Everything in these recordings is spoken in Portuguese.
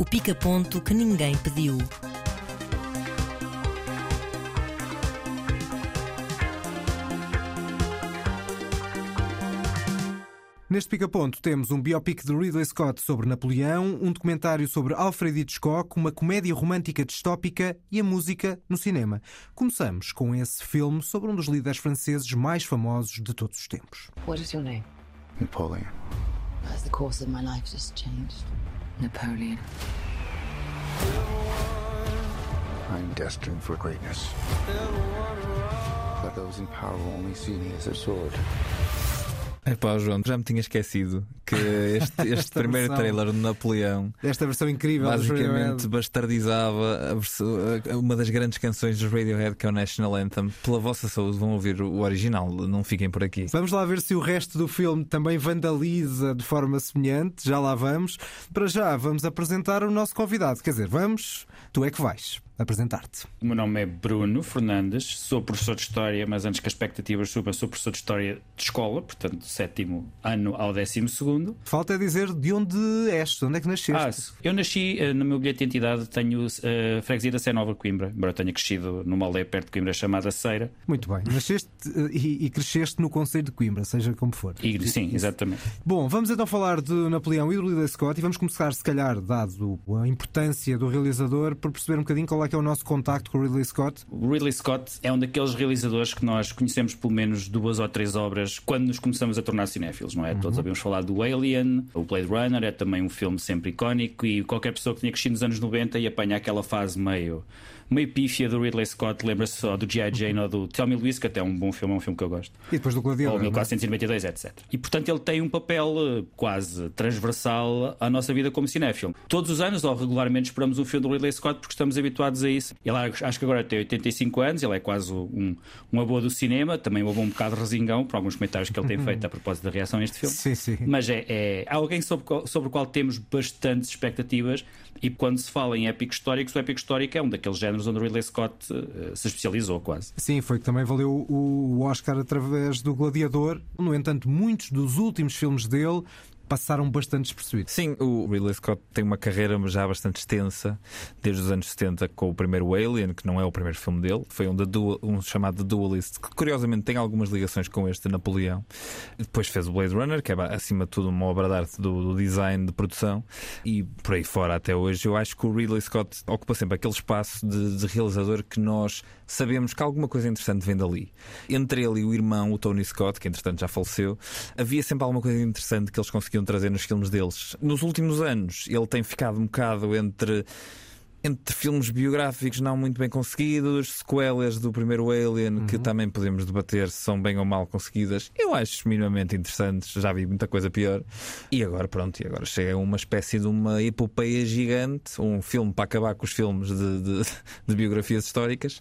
O pica-ponto que ninguém pediu. Neste pica-ponto temos um biopic de Ridley Scott sobre Napoleão, um documentário sobre Alfred Hitchcock, uma comédia romântica distópica e a música no cinema. Começamos com esse filme sobre um dos líderes franceses mais famosos de todos os tempos. What is your name? Napoleon. Has the course of my life just changed? Napoleon. I'm destined for greatness. But those in power will only see me as a sword. Epá, João, já me tinha esquecido que este, este primeiro versão. trailer de Napoleão Esta versão incrível basicamente bastardizava a- uma das grandes canções dos Radiohead, que é o National Anthem. Pela vossa saúde, vão ouvir o original, não fiquem por aqui. Vamos lá ver se o resto do filme também vandaliza de forma semelhante. Já lá vamos. Para já, vamos apresentar o nosso convidado. Quer dizer, vamos, tu é que vais apresentar-te. O meu nome é Bruno Fernandes, sou professor de História, mas antes que as expectativas subam, sou professor de História de escola, portanto, sétimo ano ao décimo segundo. Falta é dizer de onde és, de onde é que nasceste. Ah, eu nasci, eh, no meu bilhete de identidade, tenho a freguesia da Sé Nova Coimbra, embora eu tenha crescido numa aldeia perto de Coimbra chamada Ceira. Muito bem. Nasceste eh, e, e cresceste no Conselho de Coimbra, seja como for. E, sim, exatamente. Bom, vamos então falar de Napoleão e do Ridley Scott e vamos começar, se calhar, dado a importância do realizador, por perceber um bocadinho qual é que é o nosso contacto com o Ridley Scott. O Ridley Scott é um daqueles realizadores que nós conhecemos pelo menos duas ou três obras quando nos começamos a tornar cinéfilos, não é? Todos ouvimos falar do Alien, o Blade Runner é também um filme sempre icónico e qualquer pessoa que tinha crescido nos anos 90 e apanha aquela fase meio, meio pífia do Ridley Scott, lembra-se só do G.I. Jane ou do Tell Me Louise, que até é um bom filme, é um filme que eu gosto. E depois do Gladiador. Ou não é? 1492, etc. E portanto ele tem um papel eh, quase transversal à nossa vida como cinéfilo. Todos os anos, ou regularmente, esperamos um filme do Ridley Scott porque estamos habituados a isso. Ele acho que agora tem 85 anos, ele é quase um, uma boa do cinema, também uma boa um bocado resingão por alguns comentários que ele tem feito a propósito da reação a este filme. Sim, sim. Mas é, é alguém sobre, sobre o qual temos bastantes expectativas e quando se fala em épico históricos, o épico histórico é um daqueles géneros onde Ridley Scott eh, se especializou quase. Sim, foi que também valeu o Oscar através do Gladiador. No entanto, muitos dos últimos filmes dele passaram bastante despercebidos. Sim, o Ridley Scott tem uma carreira já bastante extensa, desde os anos 70 com o primeiro Alien, que não é o primeiro filme dele, foi um, de Dual- um chamado The Duelist, que curiosamente tem algumas ligações com este Napoleão. Depois fez o Blade Runner, que é acima de tudo uma obra de arte do, do design de produção, e por aí fora até hoje. Eu acho que o Ridley Scott ocupa sempre aquele espaço de, de realizador que nós sabemos que alguma coisa interessante vem dali. Entre ele e o irmão, o Tony Scott, que entretanto já faleceu, havia sempre alguma coisa interessante que eles conseguiam trazer nos filmes deles. Nos últimos anos, ele tem ficado um bocado entre. Entre filmes biográficos não muito bem conseguidos, sequelas do primeiro Alien, que também podemos debater se são bem ou mal conseguidas, eu acho minimamente interessantes, já vi muita coisa pior. E agora, pronto, e agora chega uma espécie de uma epopeia gigante, um filme para acabar com os filmes de, de- de biografias históricas.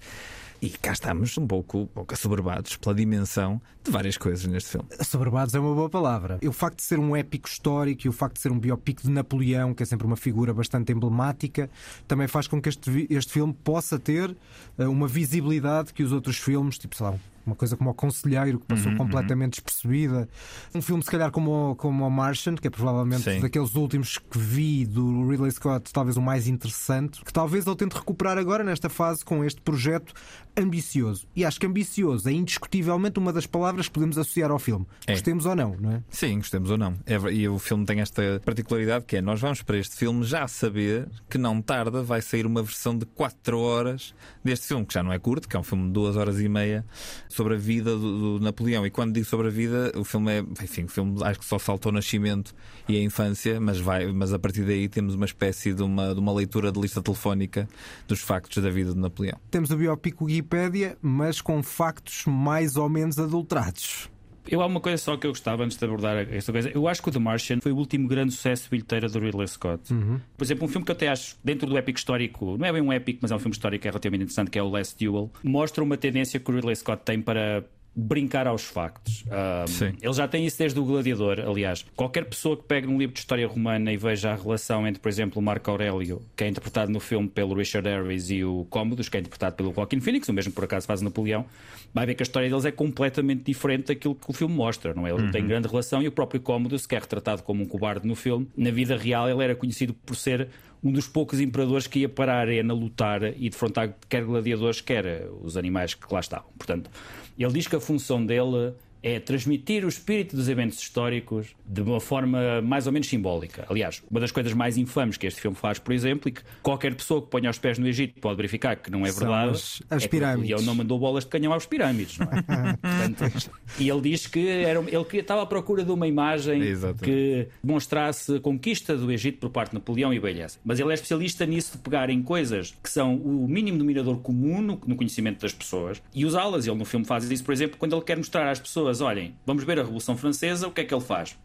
E cá estamos um pouco, um pouco assoberbados pela dimensão de várias coisas neste filme. Soberbados é uma boa palavra. E o facto de ser um épico histórico e o facto de ser um biopic de Napoleão, que é sempre uma figura bastante emblemática, também faz com que este, este filme possa ter eh, uma visibilidade que os outros filmes, tipo, sei lá, uma coisa como o Conselheiro, que passou completamente despercebida. Um filme, se calhar, como, o- como o Martian, que é provavelmente Sim. daqueles últimos que vi do Ridley Scott, talvez o mais interessante, que talvez ele tente recuperar agora nesta fase com este projeto ambicioso. E acho que ambicioso é indiscutivelmente uma das palavras que podemos associar ao filme. É. Gostemos ou não, não é? Sim, gostemos ou não. É e o filme tem esta particularidade que é: nós vamos para este filme já a saber que não tarda vai sair uma versão de 4 horas deste filme, que já não é curto, que é um filme de 2 horas e meia sobre a vida do, do Napoleão. E quando digo sobre a vida, o filme é, enfim, o filme acho que só salta o nascimento e a infância, mas, vai, mas a partir daí temos uma espécie de uma, de uma leitura de lista telefónica dos factos da vida de Napoleão. Temos o biopic Wikipédia, mas com factos mais ou menos adulterados. Eu há uma coisa só que eu gostava antes de abordar esta coisa. Eu acho que o The Martian foi o último grande sucesso bilheteiro do Ridley Scott. Por exemplo, um filme que eu até acho, dentro do épico histórico, não é bem um épico, mas é um filme histórico que é relativamente interessante, que é o Last Duel, mostra uma tendência que o Ridley Scott tem para brincar aos factos. Um, ele já tem isso desde o Gladiador, aliás. Qualquer pessoa que pegue num livro de história romana e veja a relação entre, por exemplo, o Marco Aurélio, que é interpretado no filme pelo Richard Harris, e o Commodus, que é interpretado pelo Joaquin Phoenix, o mesmo por acaso faz Napoleão, vai ver que a história deles é completamente diferente daquilo que o filme mostra. Não é? Eles não têm grande relação e o próprio Commodus, que é retratado como um cobarde no filme, na vida real ele era conhecido por ser um dos poucos imperadores que ia para a arena lutar e defrontar quer gladiadores, quer os animais que lá estavam. Portanto, ele diz que a função dele é transmitir o espírito dos eventos históricos de uma forma mais ou menos simbólica. Aliás, uma das coisas mais infames que este filme faz, por exemplo, e que qualquer pessoa que ponha os pés no Egito pode verificar que não é verdade, as- as é pirâmides. Napoleão não mandou bolas de canhão às pirâmides, não é? Portanto, e ele diz que era, ele estava à procura de uma imagem Exatamente. que demonstrasse a conquista do Egito por parte de Napoleão e Beleza. Mas ele é especialista nisso de pegar em coisas que são o mínimo denominador comum no, no conhecimento das pessoas e usá-las. Ele no filme faz isso, por exemplo, quando ele quer mostrar às pessoas: olhem, vamos ver a Revolução Francesa, o que é que ele faz?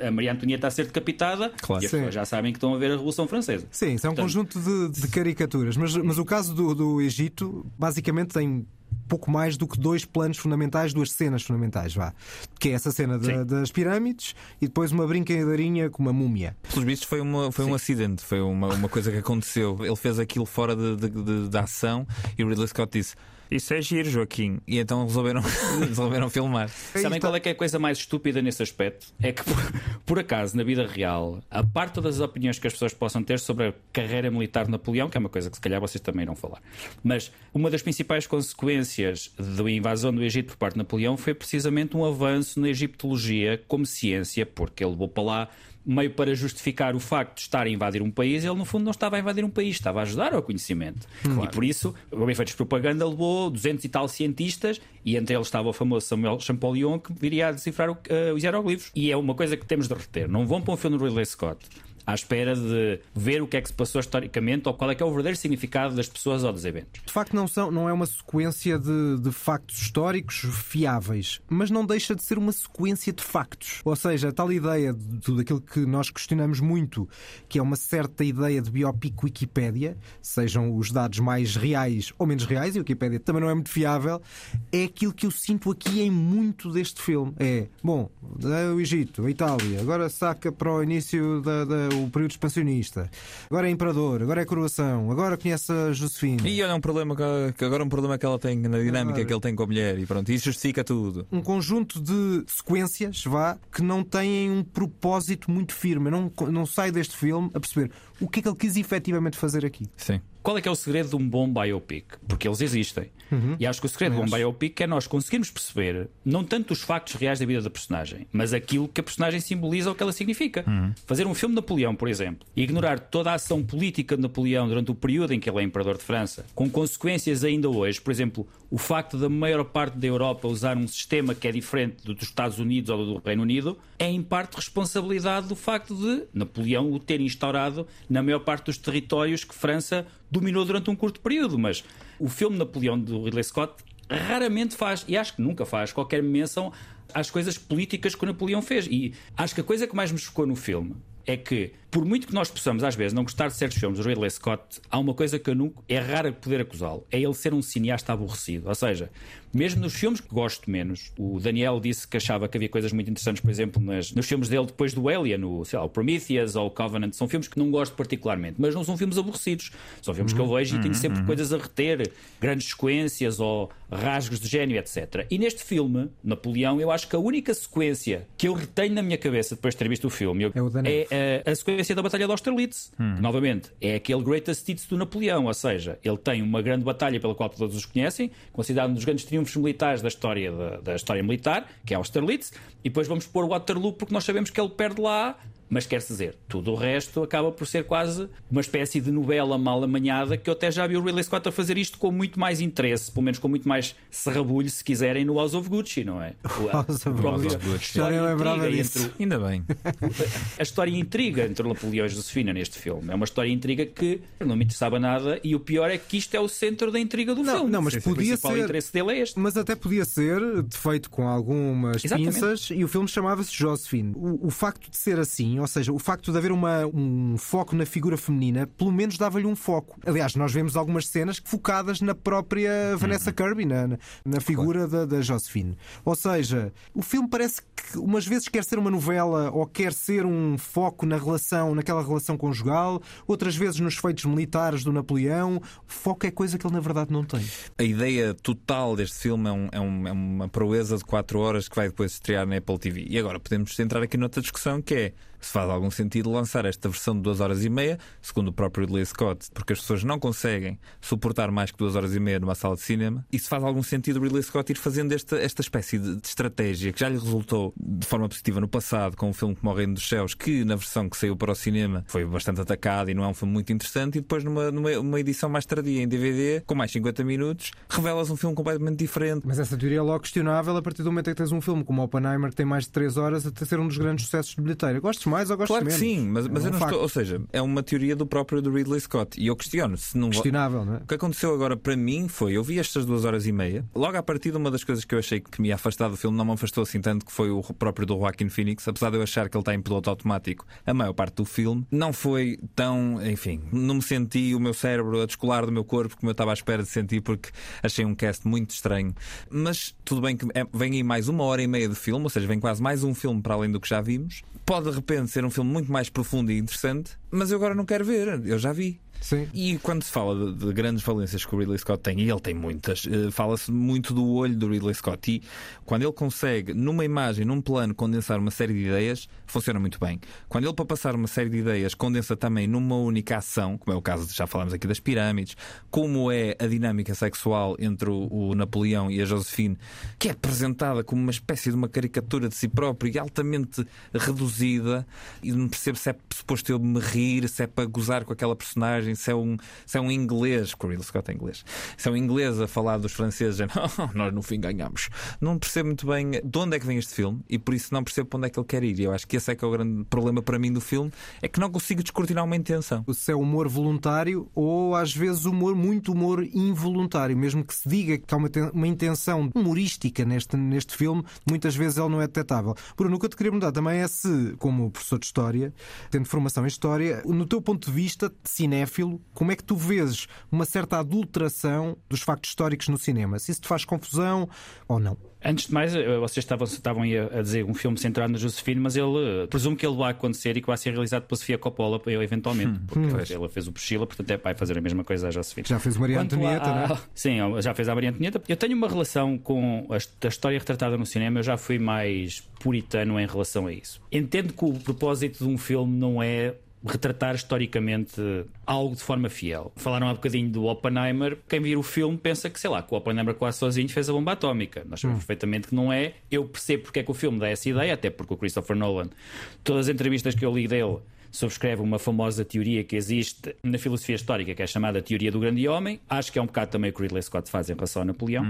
A, a Maria Antonieta a ser decapitada Claro. e as pessoas já sabem que estão a ver a Revolução Francesa. Sim, isso é um Portanto- conjunto de, de caricaturas. Mas, mas o caso do, do Egito, basicamente, tem pouco mais do que dois planos fundamentais, duas cenas fundamentais, vá. Que é essa cena da- das pirâmides e depois uma brincadeirinha com uma múmia. Pelos vistos, foi, uma, foi um acidente, foi uma, uma coisa que aconteceu. Ele fez aquilo fora de, de, de- de ação e o Ridley Scott disse: Isso é giro, Joaquim. E então resolveram, resolveram filmar. Aí Sabem qual é que é a coisa mais estúpida nesse aspecto? É que, por, por acaso, na vida real, a parte todas as opiniões que as pessoas possam ter sobre a carreira militar de Napoleão, que é uma coisa que se calhar vocês também irão falar, mas uma das principais consequências da invasão do Egito por parte de Napoleão foi precisamente um avanço na egiptologia como ciência, porque ele levou para lá meio para justificar o facto de estar a invadir um país, ele no fundo não estava a invadir um país, estava a ajudar ao conhecimento. E por isso, o efeitos de propaganda levou 200 e tal cientistas, e entre eles estava o famoso Samuel Champollion, que viria a decifrar o- eh, os hieróglifos. E é uma coisa que temos de reter. Não vão para um filme do Ridley Scott à espera de ver o que é que se passou historicamente ou qual é que é o verdadeiro significado das pessoas ou dos eventos. De facto, não, são, não é uma sequência de, de factos históricos fiáveis, mas não deixa de ser uma sequência de factos. Ou seja, a tal ideia de tudo aquilo que nós questionamos muito, que é uma certa ideia de biopic Wikipédia, sejam os dados mais reais ou menos reais, e a Wikipédia também não é muito fiável, é aquilo que eu sinto aqui em muito deste filme. É, bom, é o Egito, a Itália, agora saca para o início da, da- o período expansionista, agora é imperador, agora é coroação, agora conhece a Josefina. E olha um problema que, que agora um problema que ela tem na dinâmica Claro. que ele tem com a mulher e pronto, isso justifica tudo. um conjunto de sequências, vá, que não têm um propósito muito firme. Eu não, não saio deste filme a perceber o que é que ele quis efetivamente fazer aqui. Sim. Qual é que é o segredo de um bom biopic? Porque eles existem. E acho que o segredo de um biopic é nós conseguirmos perceber não tanto os factos reais da vida da personagem, mas aquilo que a personagem simboliza ou que ela significa. Fazer um filme de Napoleão, por exemplo, e ignorar toda a ação política de Napoleão durante o período em que ele é imperador de França, com consequências ainda hoje, por exemplo, o facto da maior parte da Europa usar um sistema que é diferente do dos Estados Unidos ou do Reino Unido, é em parte responsabilidade do facto de Napoleão o ter instaurado na maior parte dos territórios que França dominou durante um curto período. Mas o filme Napoleão do Ridley Scott raramente faz, e acho que nunca faz, qualquer menção às coisas políticas que o Napoleão fez. E acho que a coisa que mais me chocou no filme é que, por muito que nós possamos, às vezes, não gostar de certos filmes do Ridley Scott, há uma coisa que eu nunca. é raro poder acusá-lo: é ele ser um cineasta aborrecido. Ou seja, mesmo nos filmes que gosto menos, o Daniel disse que achava que havia coisas muito interessantes, por exemplo, nas- nos filmes dele depois do Alien, o, sei lá, o Prometheus ou o Covenant, são filmes que não gosto particularmente, mas não são filmes aborrecidos. São filmes que eu vejo e tenho sempre coisas a reter, grandes sequências ou rasgos de gênio, etc. E neste filme, Napoleão, eu acho que a única sequência que eu retenho na minha cabeça depois de ter visto o filme É é a, a sequência da Batalha de Austerlitz. que, novamente, é aquele greatest hits do Napoleão, ou seja, ele tem uma grande batalha pela qual todos os conhecem, considerado um dos grandes triunfos militares da história, da, da história militar, que é Austerlitz, e depois vamos pôr Waterloo porque nós sabemos que ele perde lá. Mas quer-se dizer, tudo o resto acaba por ser quase uma espécie de novela mal amanhada que eu até já vi o Ridley Scott a fazer isto com muito mais interesse, pelo menos com muito mais serrabulho, se quiserem, no House of Gucci, não é? O- House of Gucci. história Já nem lembrava disso. entre o- Ainda bem. a história intriga entre Napoleão e Josefina neste filme. É uma história intriga que não me interessava nada e o pior é que isto é o centro da intriga do Não, filme. não, mas o podia principal ser. interesse dele é este. Mas até podia ser feito com algumas Exatamente. pinças e o filme chamava-se Josephine. O, o facto de ser assim, Ou seja, o facto de haver uma, um foco na figura feminina, pelo menos dava-lhe um foco. Aliás, nós vemos algumas cenas focadas na própria Vanessa Kirby, na, na- figura da, da Josephine. Ou seja, o filme parece que umas vezes quer ser uma novela ou quer ser um foco na relação, naquela relação conjugal, outras vezes nos feitos militares do Napoleão. O foco é coisa que ele na verdade não tem. A ideia total deste filme é, um- é um- é uma proeza de 4 horas que vai depois estrear na Apple TV. E agora podemos entrar aqui noutra discussão que é se faz algum sentido lançar esta versão de 2 horas e meia, segundo o próprio Ridley Scott, porque as pessoas não conseguem suportar mais que 2 horas e meia numa sala de cinema. E se faz algum sentido Ridley Scott ir fazendo esta, esta espécie de, de estratégia que já lhe resultou de forma positiva no passado com o filme como Reino dos Céus, que na versão que saiu para o cinema foi bastante atacado e não é um filme muito interessante, e depois numa, numa uma edição mais tardia em DVD, com mais 50 minutos, revelas um filme completamente diferente. Mas essa teoria é logo questionável a partir do momento em que tens um filme como Oppenheimer que tem mais de 3 horas a ser um dos grandes sucessos de bilheteira. Gostes mais ou gostes Claro que menos? sim, mas, mas É eu um não facto. estou. Ou seja, é uma teoria do próprio do Ridley Scott. E eu questiono se não. Questionável, não é? O que aconteceu agora para mim foi, eu vi estas duas horas e meia, logo a partir de uma das coisas que eu achei que me ia afastar do filme, não me afastou assim tanto, que foi o próprio do Joaquin Phoenix, apesar de eu achar que ele está em piloto automático a maior parte do filme, não foi tão, enfim, não me senti o meu cérebro a descolar do meu corpo como eu estava à espera de sentir, porque achei um cast muito estranho. Mas tudo bem que é- vem aí mais uma hora e meia de filme, ou seja, vem quase mais um filme para além do que já vimos. Pode de repente ser um filme muito mais profundo e interessante, mas eu agora não quero ver, eu já vi. Sim. E quando se fala de, de grandes valências que o Ridley Scott tem, e ele tem muitas, eh, fala-se muito do olho do Ridley Scott. E quando ele consegue, numa imagem, num plano, condensar uma série de ideias, funciona muito bem. Quando ele, para passar uma série de ideias, condensa também numa única ação, como é o caso, de- já falámos aqui das pirâmides, como é a dinâmica sexual entre o, o Napoleão e a Josephine, que é apresentada como uma espécie de uma caricatura de si próprio e altamente reduzida, e não percebo se é suposto eu me rir, se é para gozar com aquela personagem, se é um, se é um inglês, Ridley Scott é inglês, se é um inglês a falar dos franceses, e, "Oh, nós no fim ganhamos. Não percebo muito bem de onde é que vem este filme e por isso não percebo para onde é que ele quer ir. E eu acho que esse é que é o grande problema para mim do filme, é que não consigo descortinar uma intenção. Se é humor voluntário ou às vezes humor, muito humor involuntário, mesmo que se diga que há uma, uma intenção humorística neste, neste filme, muitas vezes ele não é detectável. Bruno, o que eu te queria perguntar também é se, como professor de História, tendo formação em História, no teu ponto de vista de cinéfilo, como é que tu vês uma certa adulteração dos factos históricos no cinema? Se isso te faz confusão ou não? Antes de mais, eh, vocês estavam, estavam aí a a dizer um filme centrado na Josephine, mas ele eh, presumo que ele vai acontecer e que vai ser realizado pela Sofia Coppola eventualmente, porque ela fez o Priscila, portanto é, vai fazer a mesma coisa a Josephine. Já fez Maria Quanto Antonieta, à- não é? Sim, já fez a Maria Antonieta. Eu tenho uma relação com a, a história retratada no cinema, eu já fui mais puritano em relação a isso. Entendo que o propósito de um filme não é retratar historicamente algo de forma fiel. Falaram há bocadinho do Oppenheimer. Quem vir o filme pensa que, sei lá, que o Oppenheimer quase sozinho fez a bomba atómica. Nós sabemos perfeitamente que não é. Eu percebo porque é que o filme dá essa ideia, até porque o Christopher Nolan, todas as entrevistas que eu li dele, subscreve uma famosa teoria que existe na filosofia histórica, que é chamada Teoria do Grande Homem. Acho que é um bocado também o que Ridley Scott faz em relação ao Napoleão.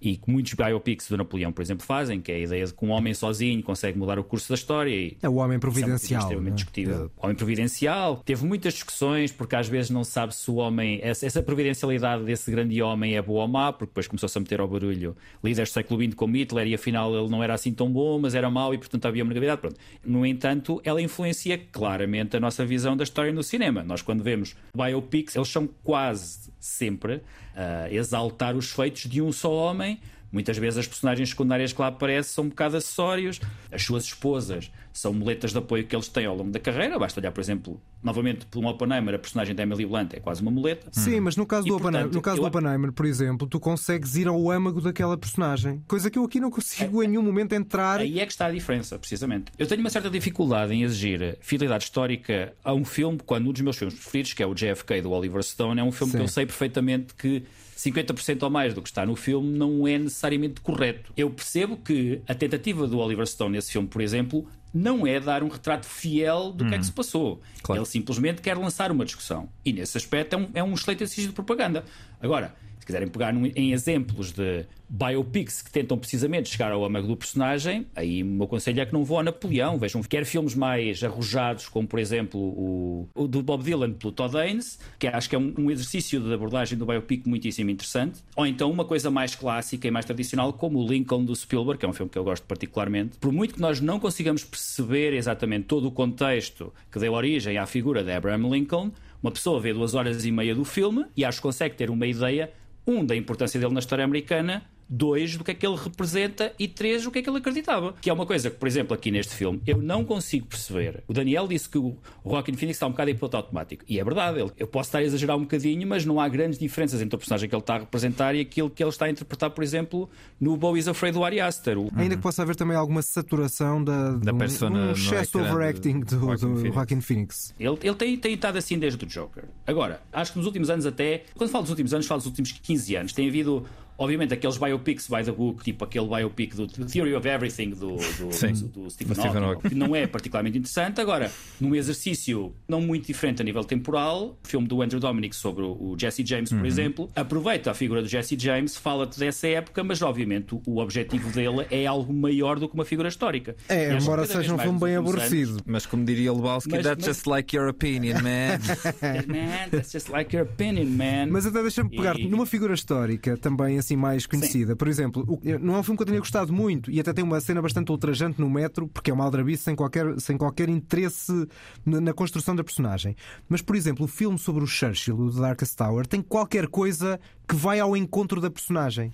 E que muitos biopics do Napoleão, por exemplo, fazem, que é a ideia de que um homem sozinho consegue mudar o curso da história e É o homem é providencial. extremamente não é? discutível. O homem providencial teve muitas discussões porque às vezes não sabe se o homem, essa, essa providencialidade desse grande homem é boa ou má, porque depois começou-se a meter ao barulho líderes do século XX como Hitler e afinal ele não era assim tão bom, mas era mau e portanto havia uma gravidade. Pronto. No entanto, ela influencia claramente a nossa visão da história no cinema. Nós, quando vemos biopics, eles são quase sempre a exaltar os feitos de um só homem. Muitas vezes as personagens secundárias que lá aparecem são um bocado acessórios. As suas esposas são muletas de apoio que eles têm ao longo da carreira. Basta olhar, por exemplo, novamente, por um Oppenheimer, a personagem da Emily Blunt é quase uma muleta. Sim, mas no caso, E, do, Oppenheimer, portanto, no caso eu- do Oppenheimer, por exemplo, tu consegues ir ao âmago daquela personagem. Coisa que eu aqui não consigo em nenhum momento entrar. Aí é que está a diferença, precisamente. Eu tenho uma certa dificuldade em exigir fidelidade histórica a um filme quando um dos meus filmes preferidos, que é o JFK do Oliver Stone, é um filme Sim. que eu sei perfeitamente que 50% ou mais do que está no filme não é necessariamente correto. Eu percebo que a tentativa do Oliver Stone nesse filme, por exemplo, não é dar um retrato fiel do que é que se passou. Claro. Ele simplesmente quer lançar uma discussão. E nesse aspecto é um, é um excelente exercício de propaganda. Agora, quiserem pegar num- em exemplos de biopics que tentam precisamente chegar ao âmago do personagem, aí o meu conselho é que não vão a Napoleão. Vejam, quer filmes mais arrojados, como por exemplo o, o do Bob Dylan pelo Todd Haynes, que acho que é um, um exercício de abordagem do biopic muitíssimo interessante. Ou então uma coisa mais clássica e mais tradicional, como o Lincoln do Spielberg, que é um filme que eu gosto particularmente. Por muito que nós não consigamos perceber exatamente todo o contexto que deu origem à figura de Abraham Lincoln, uma pessoa vê duas horas e meia do filme e acho que consegue ter uma ideia, um, da importância dele na história americana, dois, do que é que ele representa e três, o que é que ele acreditava. Que é uma coisa que, por exemplo, aqui neste filme, eu não consigo perceber. O Daniel disse que o Joaquin Phoenix está um bocado em piloto automático. E é verdade, ele- eu posso estar a exagerar um bocadinho, mas não há grandes diferenças entre o personagem que ele está a representar e aquilo que ele está a interpretar, por exemplo, no Bo is Afraid do Ari Aster. O- Ainda que possa haver também alguma saturação da, Da um- persona um excesso overacting do, Joaquin do Phoenix. Joaquin Phoenix. Ele, ele tem, tem estado assim desde o Joker. Agora, acho que nos últimos anos até, quando falo dos últimos anos, falo dos últimos 15 anos, tem havido, obviamente, aqueles biopics by the book, tipo aquele biopic do The Theory of Everything do, do, do, do Stephen, Hawking, que não é particularmente interessante. Agora, num exercício não muito diferente a nível temporal, o filme do Andrew Dominic sobre o, Jesse James, Uhum. por exemplo, aproveita a figura do Jesse James, fala-te dessa época, mas obviamente o, objetivo dele é algo maior do que uma figura histórica. É, embora seja um filme bem últimos anos- aborrecido. Mas como diria Lebowski, Mas- that's mas- just like your opinion, man. Man, that's just like your opinion, man. Mas até deixa-me pegar E- numa figura histórica também assim mais conhecida. Por exemplo, o- não é um filme que eu tenha gostado muito e até tem uma cena bastante ultrajante no metro, porque é uma aldrabice sem qualquer, sem qualquer interesse na, na construção da personagem. Mas, por exemplo, o filme sobre o Churchill, o The Darkest Tower, tem qualquer coisa que vai ao encontro da personagem.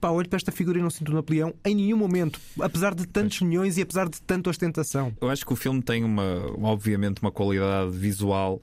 Pá, olho para esta figura e não sinto o Napoleão em nenhum momento, apesar de tantos milhões e apesar de tanta ostentação. Eu acho que o filme tem uma, obviamente, uma qualidade visual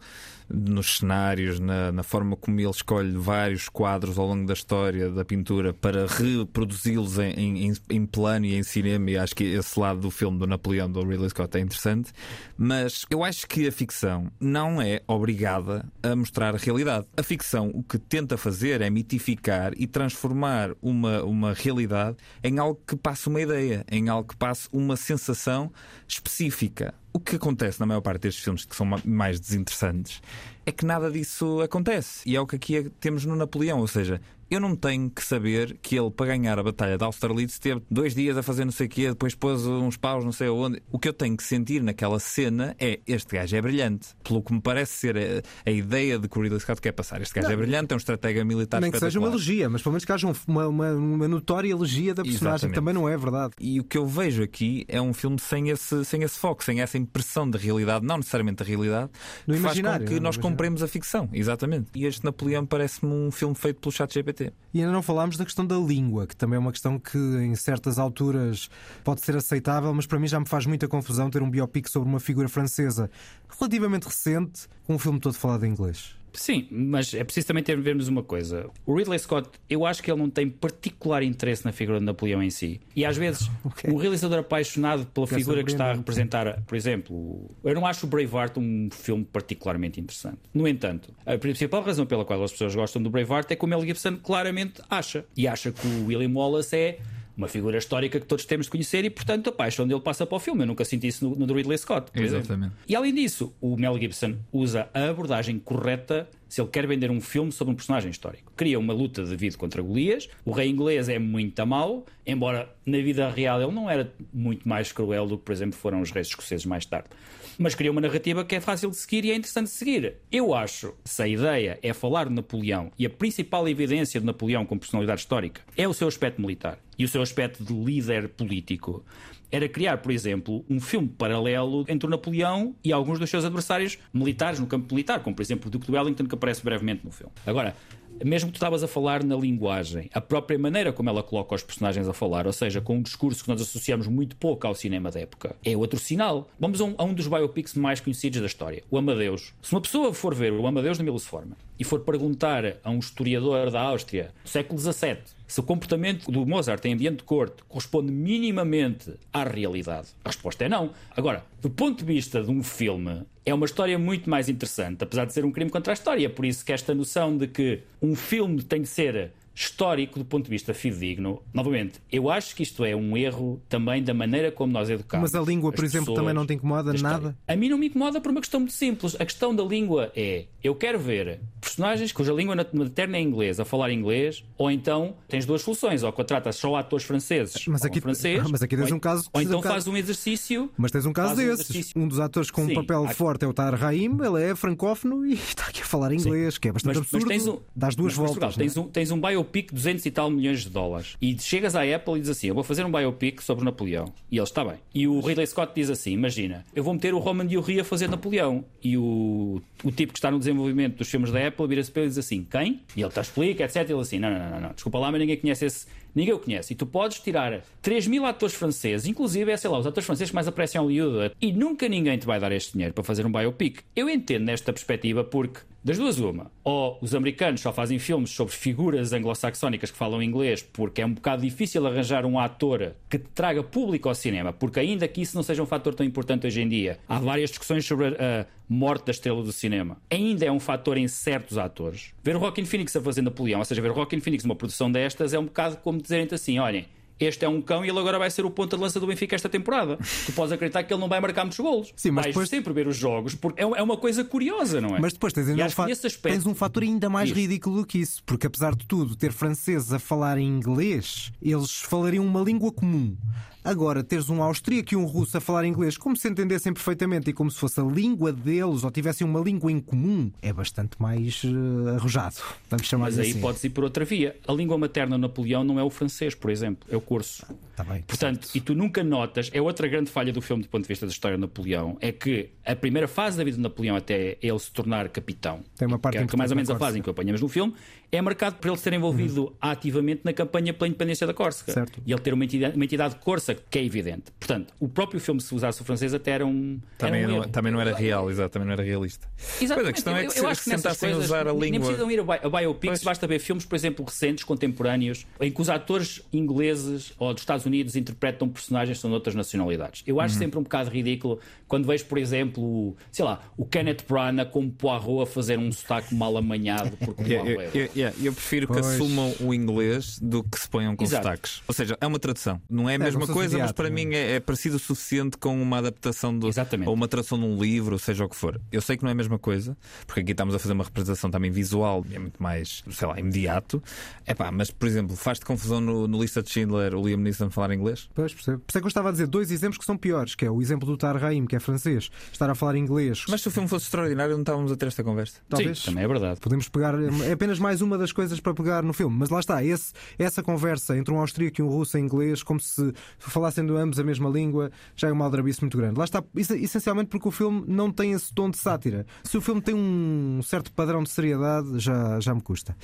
nos cenários, na, na forma como ele escolhe vários quadros ao longo da história da pintura para reproduzi-los em, em, em plano e em cinema. E acho que esse lado do filme do Napoleão do Ridley Scott é interessante. Mas eu acho que a ficção não é obrigada a mostrar a realidade. A ficção o que tenta fazer é mitificar e transformar uma, uma realidade em algo que passe uma ideia, em algo que passe uma sensação específica. O que acontece na maior parte destes filmes que são ma- mais desinteressantes é que nada disso acontece. E é o que aqui é- temos no Napoleão, ou seja, eu não tenho que saber que ele, para ganhar a batalha de Austerlitz, teve dois dias a fazer não sei o quê, depois pôs uns paus não sei aonde. O que eu tenho que sentir naquela cena é este gajo é brilhante. Pelo que me parece ser a, a ideia de que o Ridley Scott quer passar. Este gajo é brilhante, é um estratega militar Nem que seja uma elegia, mas pelo menos que haja um- uma, uma, uma notória elegia da personagem, Exatamente. que também não é verdade. E o que eu vejo aqui é um filme sem esse, sem esse foco, sem essa impressão de realidade, não necessariamente da realidade, No que faz com que no nós compremos a ficção. Exatamente. E este Napoleão parece-me um filme feito pelo chat GPT. E ainda não falámos da questão da língua, que também é uma questão que em certas alturas pode ser aceitável, mas para mim já me faz muita confusão ter um biopic sobre uma figura francesa relativamente recente com um filme todo falado em inglês. Sim, mas é preciso também ter, vermos uma coisa. O Ridley Scott, eu acho que ele não tem particular interesse na figura de Napoleão em si. E às vezes, Ok. um realizador apaixonado pela Quer figura que está a representar, por exemplo, eu não acho o Braveheart um filme particularmente interessante. No entanto, a principal razão pela qual as pessoas gostam do Braveheart é que o Mel Gibson claramente acha. E acha que o William Wallace é uma figura histórica que todos temos de conhecer e, portanto, a paixão dele passa para o filme. Eu nunca senti isso no, no Ridley Scott. por exemplo. Exatamente. E além disso, o Mel Gibson usa a abordagem correta se ele quer vender um filme sobre um personagem histórico. Cria uma luta de David contra Golias. O rei inglês é muito mau, embora na vida real ele não era muito mais cruel do que, por exemplo, foram os reis escoceses mais tarde. Mas cria uma narrativa que é fácil de seguir e é interessante de seguir. Eu acho, se a ideia é falar de Napoleão e a principal evidência de Napoleão como personalidade histórica é o seu aspecto militar e o seu aspecto de líder político, era criar, por exemplo, um filme paralelo entre o Napoleão e alguns dos seus adversários militares no campo militar, como por exemplo o Duque de Wellington, que aparece brevemente no filme. Agora, mesmo que tu estavas a falar na linguagem, a própria maneira como ela coloca os personagens a falar, ou seja, com um discurso que nós associamos muito pouco ao cinema da época, é outro sinal. Vamos a um, a um dos biopics mais conhecidos da história, o Amadeus. Se uma pessoa for ver o Amadeus da Milos Forma e for perguntar a um historiador da Áustria do século XVII se o comportamento do Mozart em ambiente de corte corresponde minimamente à realidade, a resposta é não. Agora, do ponto de vista de um filme, é uma história muito mais interessante, apesar de ser um crime contra a história. Por isso que esta noção de que um filme tem de ser histórico do ponto de vista fidedigno, novamente, eu acho que isto é um erro também da maneira como nós educamos. Mas a língua, por exemplo, também não te incomoda nada? A mim não me incomoda por uma questão muito simples. A questão da língua é: eu quero ver personagens cuja língua materna é inglês, a falar inglês, ou então tens duas soluções, ou contratas só atores franceses Mas aqui- francês, mas aqui tens ou, um caso- ou um então caso- faz um exercício. Mas tens um caso desses. exercício. Um dos atores com um Sim, papel há- forte é o Tar Rahim, ele é francófono e está aqui a falar inglês, que é bastante Mas, mas absurdo. tens um, Dás duas mas, Portugal, voltas. não é? tens, um, tens um biopic de 200 e tal milhões de dólares e chegas à Apple e dizes assim: Eu vou fazer um biopic sobre Napoleão. E ele está bem. E o Ridley Scott diz assim: Imagina, eu vou meter o Roman Diorri a fazer Napoleão. E o, o tipo que está no desenvolvimento dos filmes da Apple vira-se para ele e diz assim: Quem? E ele te explica, etc. E ele assim: Não, não, não, não, desculpa lá, mas ninguém conhece esse. Ninguém o conhece. E tu podes tirar 3 mil atores franceses, inclusive, é, sei lá, os atores franceses que mais aparecem em Hollywood, e nunca ninguém te vai dar este dinheiro para fazer um biopic. Eu entendo nesta perspectiva porque, das duas, uma, ou os americanos só fazem filmes sobre figuras anglo-saxónicas que falam inglês porque é um bocado difícil arranjar um ator que traga público ao cinema, porque ainda que isso não seja um fator tão importante hoje em dia, há várias discussões sobre a, a morte da estrela do cinema. Ainda é um fator em certos atores. Ver o Joaquin Phoenix a fazer Napoleão, ou seja, ver o Joaquin Phoenix numa produção destas é um bocado como dizerem-te assim, olhem, este é um cão e ele agora vai ser o ponta de lança do Benfica esta temporada. Tu podes acreditar que ele não vai marcar muitos golos. Sim, mas Vais depois- sempre ver os jogos, porque é é uma coisa curiosa, não é? Mas depois tens, ainda um fa- aspecto- tens um fator ainda mais ridículo do que isso, porque apesar de tudo, ter franceses a falar em inglês, eles falariam uma língua comum. Agora, teres um austríaco e um russo a falar inglês como se entendessem perfeitamente e como se fosse a língua deles ou tivessem uma língua em comum, é bastante mais eh, arrojado. Vamos chamar Mas aí assim. podes ir por outra via. A língua materna de Napoleão não é o francês, por exemplo, é o curso. Tá bem, Portanto, certo. e tu nunca notas, é outra grande falha do filme do ponto de vista da história de Napoleão, é que a primeira fase da vida de Napoleão até ele se tornar capitão, Tem uma parte que é mais ou menos a fase em que apanhamos no filme, é marcado por ele ser envolvido ativamente na campanha pela independência da Córsega. Certo. E ele ter uma entidade, uma entidade corsa, que é evidente. Portanto, o próprio filme, se usasse o francês, até era um. Também, era um não, também não era real, exato, também não era realista. Exatamente. Pois a questão é Eu- que eu se, acho se tentassem usar a Nem língua. precisam ir a, bi- a biopics, Pois. basta ver filmes, por exemplo, recentes, contemporâneos, em que os atores ingleses ou dos Estados Unidos interpretam personagens que são de outras nacionalidades. Eu Uhum. acho sempre um bocado ridículo quando vejo, por exemplo, sei lá, o Kenneth Branagh como Poirot a fazer um sotaque mal amanhado porque o Poirot é. Yeah, eu prefiro que Pois. assumam o inglês do que se ponham com Exato. sotaques. Ou seja, é uma tradução. Não é a mesma se fosse coisa, mas para não é? mim é, é parecido o suficiente com uma adaptação do, ou uma tradução de um livro, seja o que for. Eu sei que não é a mesma coisa, porque aqui estamos a fazer uma representação também visual, é muito mais, sei lá, imediato. Epá, mas, por exemplo, faz-te confusão no, no lista de Schindler o Liam Neeson falar inglês? Pois, percebo. Por isso é que eu estava a dizer dois exemplos que são piores, que é o exemplo do Tar Rahim, que é francês, estar a falar inglês. Mas se o filme fosse extraordinário, não estávamos a ter esta conversa. talvez Sim, também é verdade. Podemos pegar, é apenas mais uma das coisas para pegar no filme, mas lá está, esse, essa conversa entre um austríaco e um russo em inglês, como se falassem de ambos a mesma língua, já é uma aldrabice muito grande. Lá está, essencialmente porque o filme não tem esse tom de sátira. Se o filme tem um certo padrão de seriedade, já, já me custa.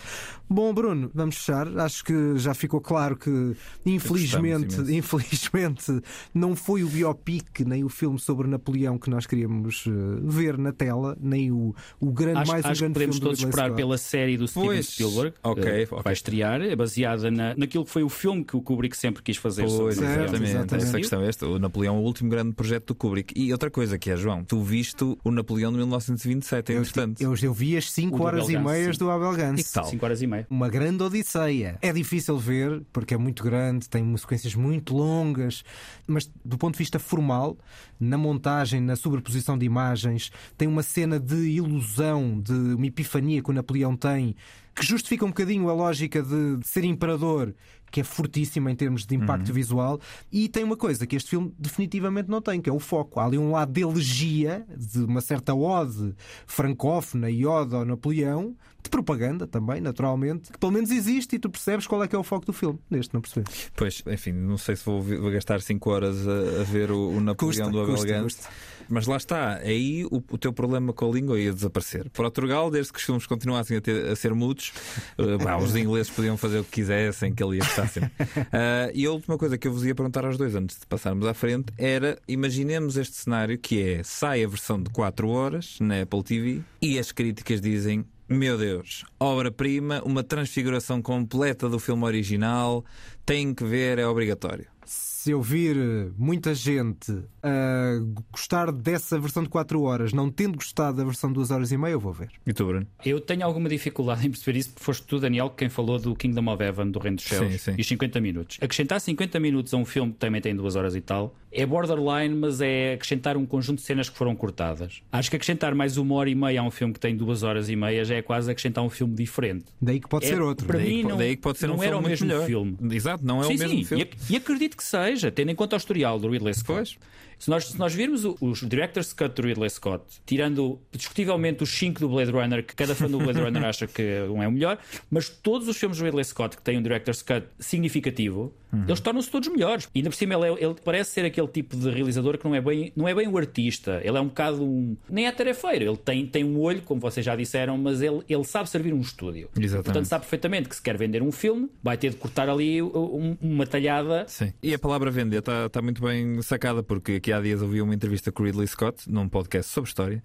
Bom, Bruno, vamos fechar. Acho que já ficou claro que, infelizmente, infelizmente, não foi o biopic nem o filme sobre Napoleão que nós queríamos eh, ver na tela, nem o, o grande, Acho, mais um acho que grande podemos filme do todos esperar pela série do Steven Pois, Spielberg, ok, eh, ok. vai estrear, é baseada na, naquilo que foi o filme que o Kubrick sempre quis fazer sobre Pois. Certo, exatamente. exatamente. Essa questão é esta. O Napoleão é o último grande projeto do Kubrick. E outra coisa que é, João, tu viste o Napoleão de 1927, é Eu, importante. eu, eu vi as O 5 do horas Abel e meias do Abel. E tal? 5 horas e meia. Uma grande odisseia. É difícil ver, porque é muito grande, tem sequências muito longas, mas do ponto de vista formal, na montagem, na sobreposição de imagens, tem uma cena de ilusão, de uma epifania que o Napoleão tem, que justifica um bocadinho a lógica de, ser imperador, que é fortíssima em termos de impacto visual, e tem uma coisa que este filme definitivamente não tem, que é o foco. Há ali um lado de elegia, de uma certa ode francófona e ode ao Napoleão, de propaganda também, naturalmente, que pelo menos existe e tu percebes qual é que é o foco do filme. Neste não percebi. Pois, enfim, não sei se vou, vou gastar 5 horas a, a ver o, o Napoleão Custa, do Abel. Mas lá está, aí o, o teu problema com a língua ia desaparecer. Portugal, desde que os filmes continuassem a, ter- a ser mudos, eh, pá, os ingleses podiam fazer o que quisessem, que ele ia gostar sempre. Ah, e a última coisa que eu vos ia perguntar aos dois antes de passarmos à frente era: imaginemos este cenário que é sai a versão de 4 horas na Apple TV e as críticas dizem. Meu Deus, obra-prima, uma transfiguração completa do filme original, tem que ver, é obrigatório. se eu vir muita gente a gostar dessa versão de 4 horas, não tendo gostado da versão de 2 horas e meia, eu vou ver. E tu, Bruno? Eu tenho alguma dificuldade em perceber isso, porque foste tu, Daniel, quem falou do Kingdom of Heaven, do Reino dos Céus, Sim, sim. e os 50 minutos. Acrescentar 50 minutos a um filme que também tem 2 horas e tal é borderline, mas é acrescentar um conjunto de cenas que foram cortadas. Acho que acrescentar mais uma hora e meia a um filme que tem 2 horas e meia já é quase acrescentar um filme diferente. Daí que pode É, ser outro. para Daí, mim que- não- daí que pode ser não um era filme o mesmo melhor. filme. Exato, não é sim, o mesmo sim. filme. E, e acredito que seja, tendo em conta o historial do Ridley Scott. Pois. Se nós, se nós virmos os Director's Cut do Ridley Scott, tirando discutivelmente os 5 do Blade Runner, que cada fã do Blade Runner acha que um é o melhor, mas todos os filmes do Ridley Scott que têm um Director's Cut significativo, eles tornam-se todos melhores. E ainda por cima, ele, é- ele parece ser aquele tipo de realizador que não é bem, não é bem o artista, ele é um bocado um. Nem é tarefeiro, ele tem, tem um olho, como vocês já disseram, mas ele, ele sabe servir um estúdio. Exatamente. Portanto, sabe perfeitamente que se quer vender um filme, vai ter de cortar ali um- uma talhada Sim. E a palavra vender está tá muito bem sacada, porque aqui há dias ouvi uma entrevista com o Ridley Scott num podcast sobre história.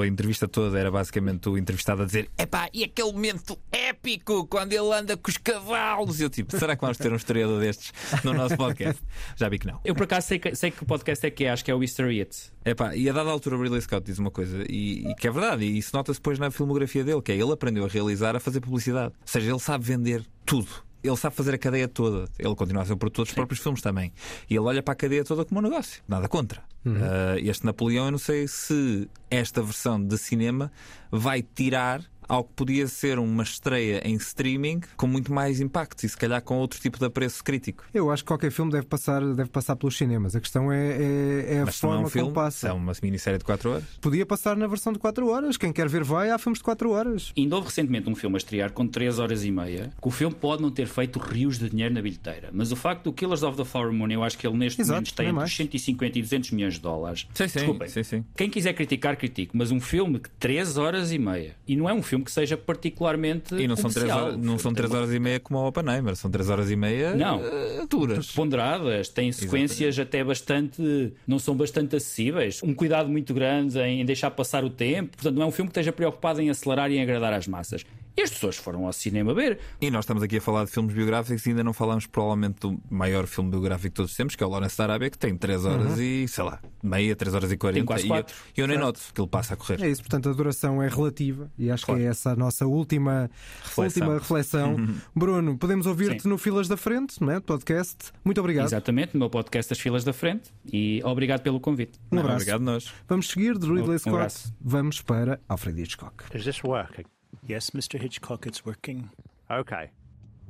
A entrevista toda era basicamente o entrevistado a dizer: Epá, e aquele momento épico quando ele anda com os cavalos? E eu tipo, será que vamos ter um historiador destes no nosso podcast? Já vi que não. Eu por acaso sei que, sei que podcast é que é, acho que é o History It. Epá, e a dada altura o Ridley Scott diz uma coisa e, e que é verdade, e isso nota-se depois na filmografia dele, que é ele aprendeu a realizar a fazer publicidade. Ou seja, ele sabe vender tudo. Ele sabe fazer a cadeia toda. Ele continua a ser o produtor dos próprios filmes também. E ele olha para a cadeia toda como um negócio. Nada contra. Ah, este Napoleão, eu não sei se esta versão de cinema vai tirar ao que podia ser uma estreia em streaming com muito mais impacto e se calhar com outro tipo de apreço crítico. Eu acho que qualquer filme deve passar, deve passar pelos cinemas. A questão é, é, é a Mas é forma um filme, como passa. é uma minissérie de 4 horas. Podia passar na versão de 4 horas. Quem quer ver vai, há filmes de 4 horas. Ainda houve recentemente um filme a estrear com 3 horas e meia, que o filme pode não ter feito rios de dinheiro na bilheteira, mas o facto do Killers of the Flower Moon, eu acho que ele neste Exato, momento tem nem entre mais. 150 e 200 milhões de dólares. Sim, sim, Desculpem. sim, sim. Quem quiser criticar, critique, mas um filme que 3 horas e meia, e não é um filme que seja particularmente E não são, três horas, não são horas e meia como o Oppenheimer, são três horas e meia Não. eh, duras. ponderadas, têm sequências até bastante. não são bastante acessíveis. Um cuidado muito grande em deixar passar o tempo. Portanto, não é um filme que esteja preocupado em acelerar e em agradar às massas. E as pessoas foram ao cinema ver. E nós estamos aqui a falar de filmes biográficos e ainda não falamos provavelmente do maior filme biográfico de todos os tempos, que é o Lawrence da Arábia, que tem 3 horas e, sei lá, meia, 3 horas e 40. Tem quase e eu, eu nem noto que ele passa a correr. É isso, portanto, a duração é relativa e acho Claro. que é essa a nossa última Reflexão. última reflexão. Bruno, podemos ouvir-te no Filas da Frente, não é? podcast. Muito obrigado. Exatamente, no meu podcast Das Filas da Frente. E obrigado pelo convite. Um Não, abraço. obrigado nós. Vamos seguir de Ridley Um Scott. abraço. Vamos para Alfred Hitchcock. Is this working? Yes, Mr. Hitchcock, it's working. Okay.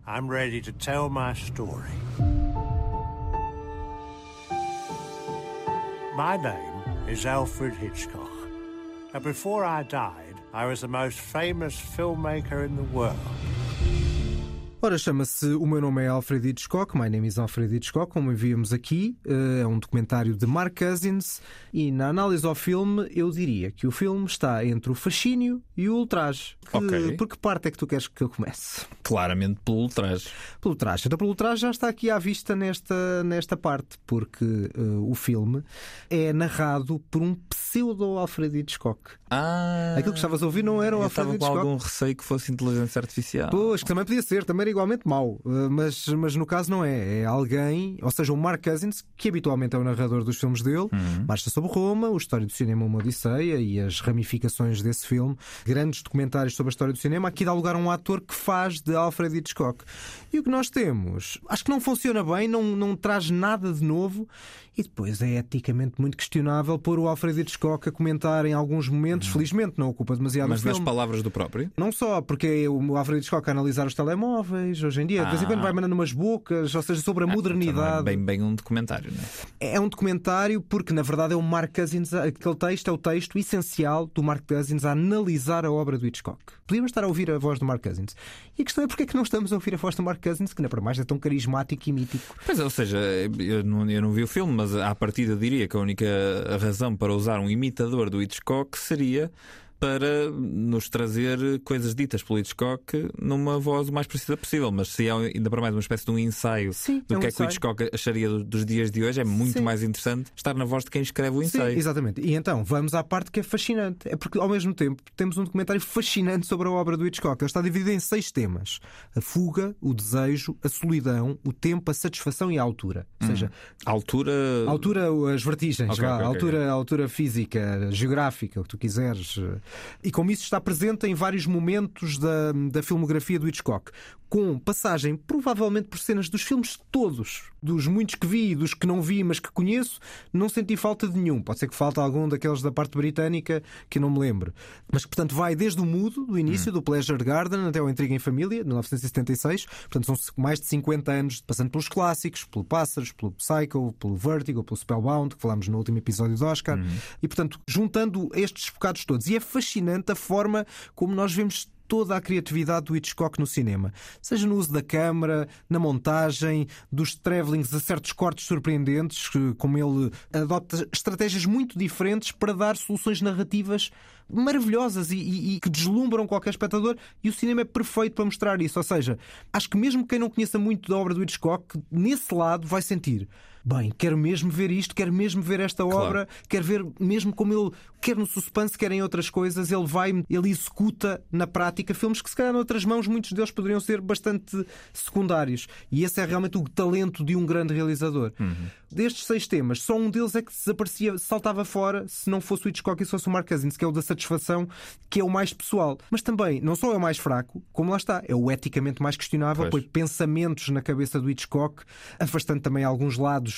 I'm ready to tell my story. My name is Alfred Hitchcock. And before I died, I was the most famous filmmaker in the world. Ora, chama-se O Meu Nome é Alfred Hitchcock, My Name is Alfred Hitchcock, como víamos aqui. eh, É um documentário de Mark Cousins. E na análise ao filme, eu diria que o filme está entre o fascínio e o ultraje. Que- Ok. Por que parte é que tu queres que eu comece? Claramente pelo ultraje. Pelo traje. Então, pelo traje já está aqui à vista nesta, nesta parte, porque eh, o filme é narrado por um pseudo Alfred Hitchcock. Ah, Aquilo que estavas a ouvir não era o Alfred estava com Hitchcock. algum receio que fosse inteligência artificial. Pois, que também podia ser, também era igualmente mau, eh, mas, mas no caso não é. É alguém, ou seja, o Mark Cousins, que habitualmente é o narrador dos filmes dele, Marcha sobre Roma, o História do Cinema, uma Odisseia e as ramificações desse filme, grandes documentários sobre a história do cinema. Aqui dá lugar a um ator que faz de Alfred Hitchcock. E o que nós temos, acho que não funciona bem, não, não traz nada de novo. E depois é eticamente muito questionável pôr o Alfred Hitchcock a comentar em alguns momentos, felizmente não ocupa demasiado Mas nas palavras do próprio. Não só, porque é o Alfred Hitchcock a analisar os telemóveis hoje em dia, de vez em quando vai mandando umas bocas, ou seja, sobre a Então não modernidade. é bem, bem um documentário, não é? É um documentário porque, na verdade, é o Mark Cousins, aquele texto é o texto essencial do Mark Cousins a analisar a obra do Hitchcock. Podíamos estar a ouvir a voz do Mark Cousins. E a questão é porque é que não estamos a ouvir a voz do Mark Cousins, que, ainda para mais, é tão carismático e mítico. Pois é, ou seja, eu não, eu não vi o filme, mas à partida diria que a única razão para usar um imitador do Hitchcock seria para nos trazer coisas ditas pelo Hitchcock numa voz o mais precisa possível. Mas se é ainda para mais uma espécie de um ensaio Sim, do é um que é que o. Hitchcock acharia do- dos dias de hoje, é muito Sim. mais interessante estar na voz de quem escreve o Sim, ensaio. exatamente. E então, vamos à parte que é fascinante. É porque, ao mesmo tempo, temos um documentário fascinante sobre a obra do Hitchcock. Ele está dividido em seis temas: a fuga, o desejo, a solidão, o tempo, a satisfação e a altura. Ou seja, A altura. a altura, as vertigens, Ok, vá, ok, a, ok, altura, a altura física, geográfica, o que tu quiseres. E como isso está presente em vários momentos da, da filmografia do Hitchcock, com passagem provavelmente por cenas dos filmes todos, dos muitos que vi e dos que não vi, mas que conheço, não senti falta de nenhum. Pode ser que falte algum daqueles da parte britânica que não me lembro. Mas que, portanto, vai desde o mudo, do início, do Pleasure Garden, até o Intriga em Família, de 1976. Portanto, são mais de 50 anos, passando pelos clássicos, pelo Pássaros, pelo Psycho, pelo Vertigo, pelo Spellbound, que falámos no último episódio do Oscar. E, portanto, juntando estes bocados todos. E é fascinante a forma como nós vemos toda a criatividade do Hitchcock no cinema. Seja no uso da câmara, na montagem, dos travelings a certos cortes surpreendentes, como ele adota estratégias muito diferentes para dar soluções narrativas maravilhosas e, e- e que deslumbram qualquer espectador e o cinema é perfeito para mostrar isso. Ou seja, acho que mesmo quem não conheça muito da obra do Hitchcock, nesse lado vai sentir bem, quero mesmo ver isto, quero mesmo ver esta obra, quero ver mesmo como ele, quer no suspense, quer em outras coisas, ele vai, ele executa na prática filmes que se calhar noutras mãos muitos deles poderiam ser bastante secundários. E esse é realmente o talento de um grande realizador. Destes seis temas, só um deles é que desaparecia, saltava fora se não fosse o Hitchcock e se fosse o Mark Cousins, que é o da satisfação, que é o mais pessoal. Mas também, não só é o mais fraco, como lá está, é o eticamente mais questionável, Pois. põe pensamentos na cabeça do Hitchcock, afastando também alguns lados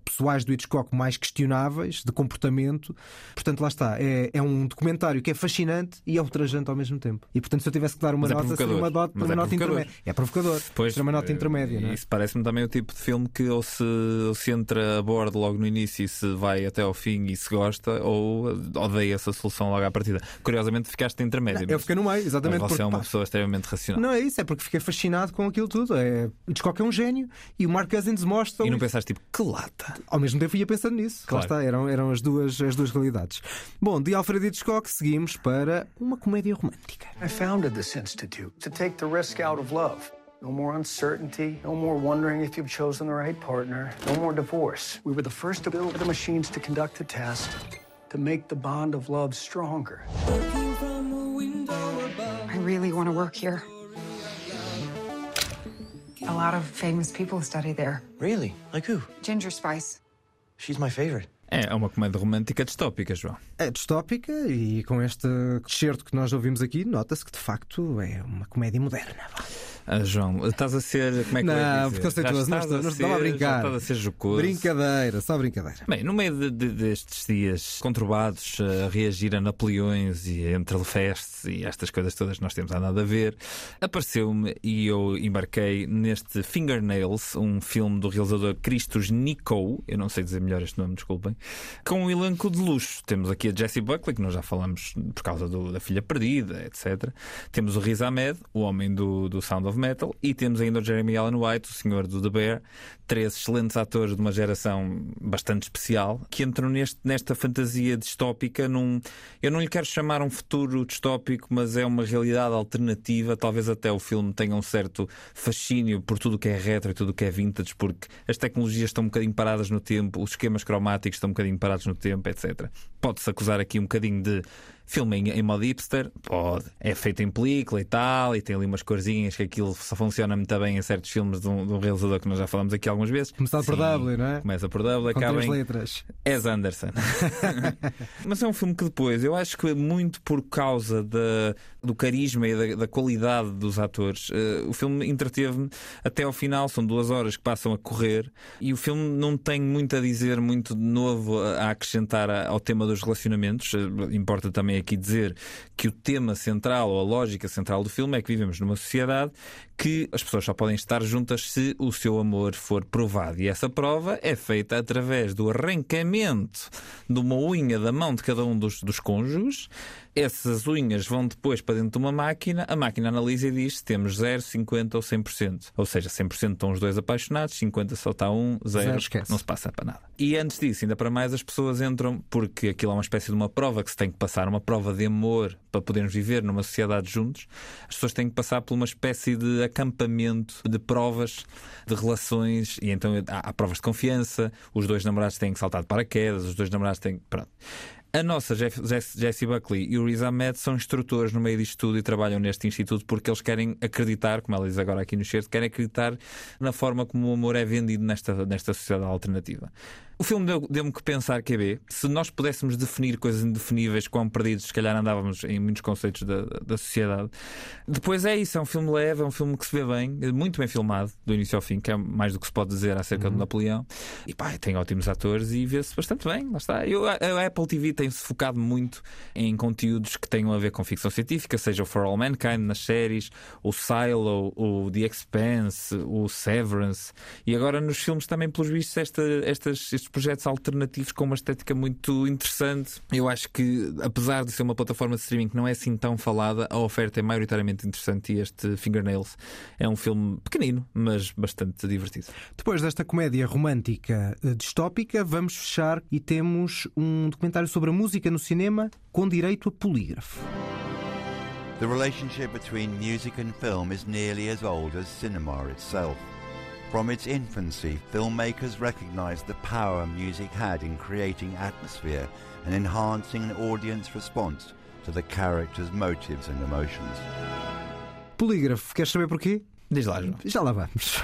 pessoais do Hitchcock mais questionáveis, de comportamento. Portanto, lá está. É, é um documentário que é fascinante e é ultrajante ao mesmo tempo. E, portanto, se eu tivesse que dar uma Mas é nota, seria provocador. uma, nota, Mas uma é nota provocador. intermédia. É provocador. Pois, Seria uma nota eh, intermédia, não é? Isso parece-me também o tipo de filme que ou se, ou se entra a bordo logo no início e se vai até ao fim e se gosta, ou odeia essa solução logo à partida. Curiosamente ficaste intermédio. Eu mas- fiquei no meio, exatamente. você porque, é uma pá, pessoa extremamente racional. Não é isso, é porque fiquei fascinado com aquilo tudo. É... Hitchcock é um gênio e o Mark Cousins mostra. E não pensaste tipo, que lata. Ao mesmo tempo ia pensando nisso. Claro. Lá está, eram, eram as, duas, as duas realidades. Bom, de Alfred Hitchcock seguimos para uma comédia romântica. I founded this institute to take the risk out of love. No more uncertainty, no more wondering if you've chosen the right partner, no more divorce. We were the first to build the machines to conduct the test to make the bond of love stronger. I really want to work here. A lot of famous people study there. Really? Like who? Ginger Spice. She's my favorite. É uma comédia romântica distópica, João. É distópica e com este excerto que nós ouvimos aqui, nota-se que de facto é uma comédia moderna. Ah, João, estás a ser. Como é que eu ia Não, dizer? preconceituoso, não estás não ser- estava a brincar. Estás a ser jocoso. Brincadeira, só brincadeira. Bem, no meio de- de- destes dias conturbados a reagir a Napoleões e a entre festes e estas coisas todas que nós temos andado a ver, apareceu-me e eu embarquei neste Fingernails, um filme do realizador Christos Nico, eu não sei dizer melhor este nome, desculpem, com um elenco de luxo. Temos aqui a Jessie Buckley, que nós já falamos por causa do- da filha perdida, etc. Temos o Riz Ahmed, o homem do, do Sound of Metal, e temos ainda o Jeremy Allen White, o senhor do The Bear, três excelentes atores de uma geração bastante especial que entram neste, nesta fantasia distópica num. Eu não lhe quero chamar um futuro distópico, mas é uma realidade alternativa. Talvez até o filme tenha um certo fascínio por tudo o que é retro e tudo o que é vintage, porque as tecnologias estão um bocadinho paradas no tempo, os esquemas cromáticos estão um bocadinho parados no tempo, etc. Pode-se acusar aqui um bocadinho de filme em, em modo hipster? Pode. É feito em película e tal, e tem ali umas corzinhas que aquilo só funciona muito bem em certos filmes de um, de um realizador que nós já falamos aqui algumas vezes. Começado por W, não é? Começa por W, Com acaba em letras. Wes Anderson. Mas é um filme que depois, eu acho que muito por causa da, do carisma e da, da qualidade dos atores, eh, o filme entreteve-me até ao final. São duas horas que passam a correr e o filme não tem muito a dizer, muito de novo a, acrescentar ao tema dos relacionamentos. Eh, Importa também aqui dizer que o tema central ou a lógica central do filme é que vivemos numa sociedade que as pessoas só podem estar juntas se o seu amor for provado. E essa prova é feita através do arrancamento de uma unha da mão de cada um dos, dos cônjuges. Essas unhas vão depois para dentro de uma máquina, a máquina analisa e diz se temos 0, 50 ou 100%. Ou seja, 100% estão os dois apaixonados, 50 só está um, 0, não se passa para nada. E antes disso, ainda para mais, as pessoas entram, porque aquilo é uma espécie de uma prova que se tem que passar, uma prova de amor para podermos viver numa sociedade juntos. As pessoas têm que passar por uma espécie de acampamento de provas, de relações, e então há, há provas de confiança, os dois namorados têm que saltar de paraquedas, os dois namorados têm. Pronto. A nossa Jessie Buckley e o Riz Ahmed são instrutores no meio disto tudo e trabalham neste instituto porque eles querem acreditar, como ela diz agora aqui no cheiro, querem acreditar na forma como o amor é vendido nesta, nesta sociedade alternativa. O filme deu-me que pensar, QB, se nós pudéssemos definir coisas indefiníveis, quão perdidos, se calhar andávamos em muitos conceitos da, da sociedade. Depois é isso, é um filme leve, é um filme que se vê bem, muito bem filmado, do início ao fim, que é mais do que se pode dizer acerca uhum. do Napoleão. E pá, tem ótimos atores e vê-se bastante bem, lá está. Eu, a, a Apple TV tem-se focado muito em conteúdos que tenham a ver com ficção científica, seja o For All Mankind nas séries, o Silo, o The Expanse, o Severance, e agora nos filmes também, pelos vistos, esta, estas, estes projetos alternativos com uma estética muito interessante. Eu acho que, apesar de ser uma plataforma de streaming que não é assim tão falada, a oferta é maioritariamente interessante e este Fingernails é um filme pequenino, mas bastante divertido. Depois desta comédia romântica eh, distópica, vamos fechar e temos um documentário sobre a música no cinema com direito a polígrafo. The relationship between music and film is nearly as old as cinema itself. From its infancy, filmmakers recognized the power music had in creating atmosphere and enhancing an audience response to the characters' motives and emotions. Polígrafo, queres saber porquê? Diz lá, João. Já lá vamos.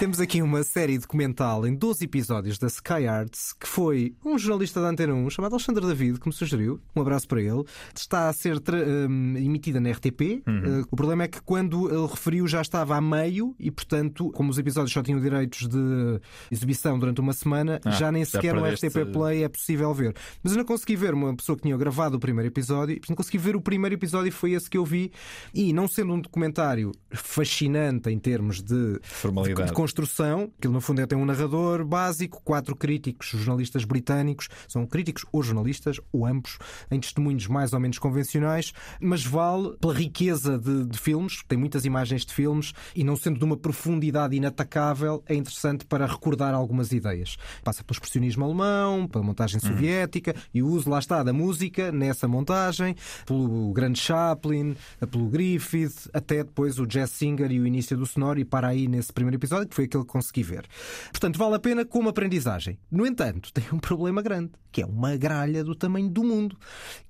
Temos aqui uma série documental em 12 episódios da Sky Arts que foi um jornalista da Antena 1 chamado Alexandre David que me sugeriu. Um abraço para ele. Está a ser um, emitida na RTP. Uhum. Uh, o problema é que quando ele referiu já estava a meio e, portanto, como os episódios só tinham direitos de exibição durante uma semana, ah, já nem sequer no RTP Play é possível ver. Mas eu não consegui ver uma pessoa que tinha gravado o primeiro episódio, não consegui ver o primeiro episódio e foi esse que eu vi. E não sendo um documentário fascinante em termos de, Formalidade. de, de construção. Aquilo, no fundo, é tem um narrador básico, quatro críticos, jornalistas britânicos, são críticos ou jornalistas, ou ambos, em testemunhos mais ou menos convencionais, mas vale pela riqueza de, de filmes, tem muitas imagens de filmes, e não sendo de uma profundidade inatacável, é interessante para recordar algumas ideias. Passa pelo expressionismo alemão, pela montagem uhum. soviética, uhum. e o uso, lá está, da música nessa montagem, pelo grande Chaplin, pelo Griffith, até depois o Jazz Singer e o início do sonoro, e para aí nesse primeiro episódio, que foi aquele que consegui ver. Portanto, vale a pena como aprendizagem. No entanto, tem um problema grande, que é uma gralha do tamanho do mundo.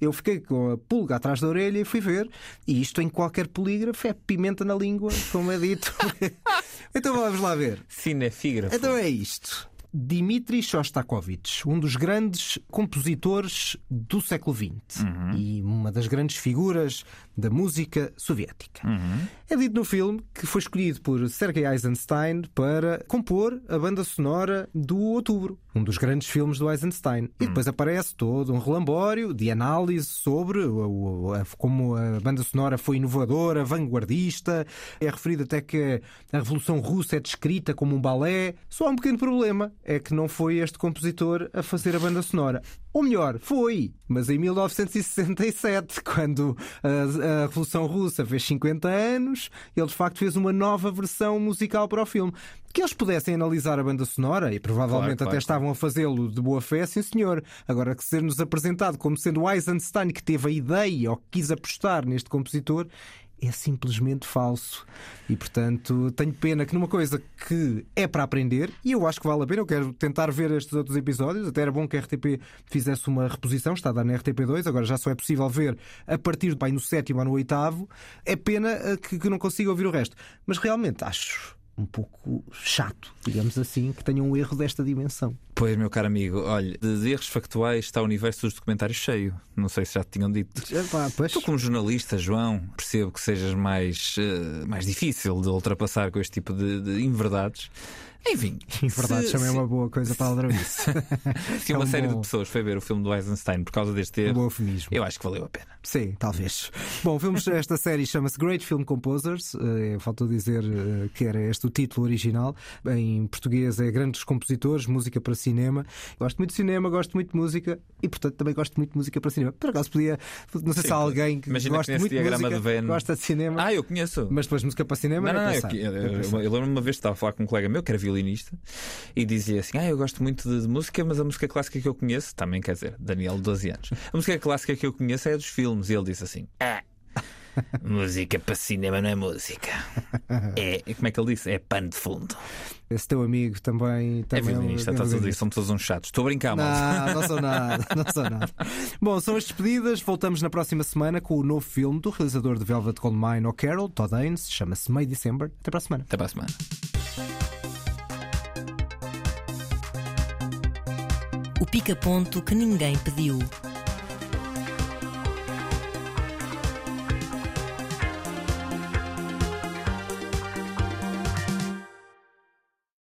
Eu fiquei com a pulga atrás da orelha e fui ver, e isto em qualquer polígrafo é pimenta na língua, como é dito. então vamos lá ver. Cinefígrafo. Então é isto. Dmitri Shostakovich, um dos grandes compositores do século XX uhum. e uma das grandes figuras da música soviética. Uhum. É dito no filme que foi escolhido por Sergei Eisenstein para compor a banda sonora do Outubro, um dos grandes filmes do Eisenstein. E depois uhum. aparece todo um relambório de análise sobre como a banda sonora foi inovadora, vanguardista. É referido até que a Revolução Russa é descrita como um balé. Só há um pequeno problema: é que não foi este compositor a fazer a banda sonora. Ou melhor, foi, mas em 1967, quando a, a, Revolução Russa fez 50 anos, ele de facto fez uma nova versão musical para o filme. Que eles pudessem analisar a banda sonora, e provavelmente claro, até claro, estavam a fazê-lo de boa fé, sim senhor. Agora que ser-nos apresentado como sendo Eisenstein que teve a ideia ou que quis apostar neste compositor, é simplesmente falso. E portanto, tenho pena que numa coisa que é para aprender, e eu acho que vale a pena, eu quero tentar ver estes outros episódios. Até era bom que a RTP fizesse uma reposição, está a dar na RTP2, agora já só é possível ver a partir do no sétimo ou no oitavo. É pena eh, que, que não consiga ouvir o resto. Mas realmente acho um pouco chato, digamos assim, que tenha um erro desta dimensão. Pois, meu caro amigo, olha, de erros factuais está o universo dos documentários cheio. Não sei se já te tinham dito. Epá, pois. Tu, como jornalista, João, percebo que sejas mais, uh, mais difícil de ultrapassar com este tipo de, de inverdades. Enfim, Em verdade, se- também é uma boa coisa para aldrabice. Se É uma um série bom- de pessoas foi ver o filme do Eisenstein por causa deste Um erro, bom eufemismo. eu acho que valeu a pena. Sim, talvez. Bom, filmes esta série chama-se Great Film Composers. Eh, faltou dizer eh, que era este o título original. Em português é Grandes Compositores, Música para Cinema. Gosto muito de cinema, gosto muito de música e, portanto, também gosto muito de música para cinema. Por acaso podia. Não sei Sim, se há alguém que imagina gosta muito de música, de Venn- gosta de cinema. Ah, eu conheço. Mas depois música para cinema Não, é não, não, eu, pensar. eu, É eu, pensar. eu lembro-me uma vez que estava a falar com um colega meu que era violinista e dizia assim: Ah, eu gosto muito de, de música, mas a música clássica que eu conheço, também quer dizer, Daniel, de 12 anos, a música clássica que eu conheço é a dos filmes. E ele disse assim: Ah, música para cinema não é música. É, como é que ele disse? É pano de fundo. Esse teu amigo também. É também violinista, é estás a dizer, são todos uns chatos. Estou a brincar. Não, não sou nada, não sou nada. Bom, são as despedidas. Voltamos na próxima semana com o novo filme do realizador de Velvet Goldmine, O'Carroll, Todd Haynes, chama-se May December. Até para a semana. Até para a semana. Pica-ponto que ninguém pediu.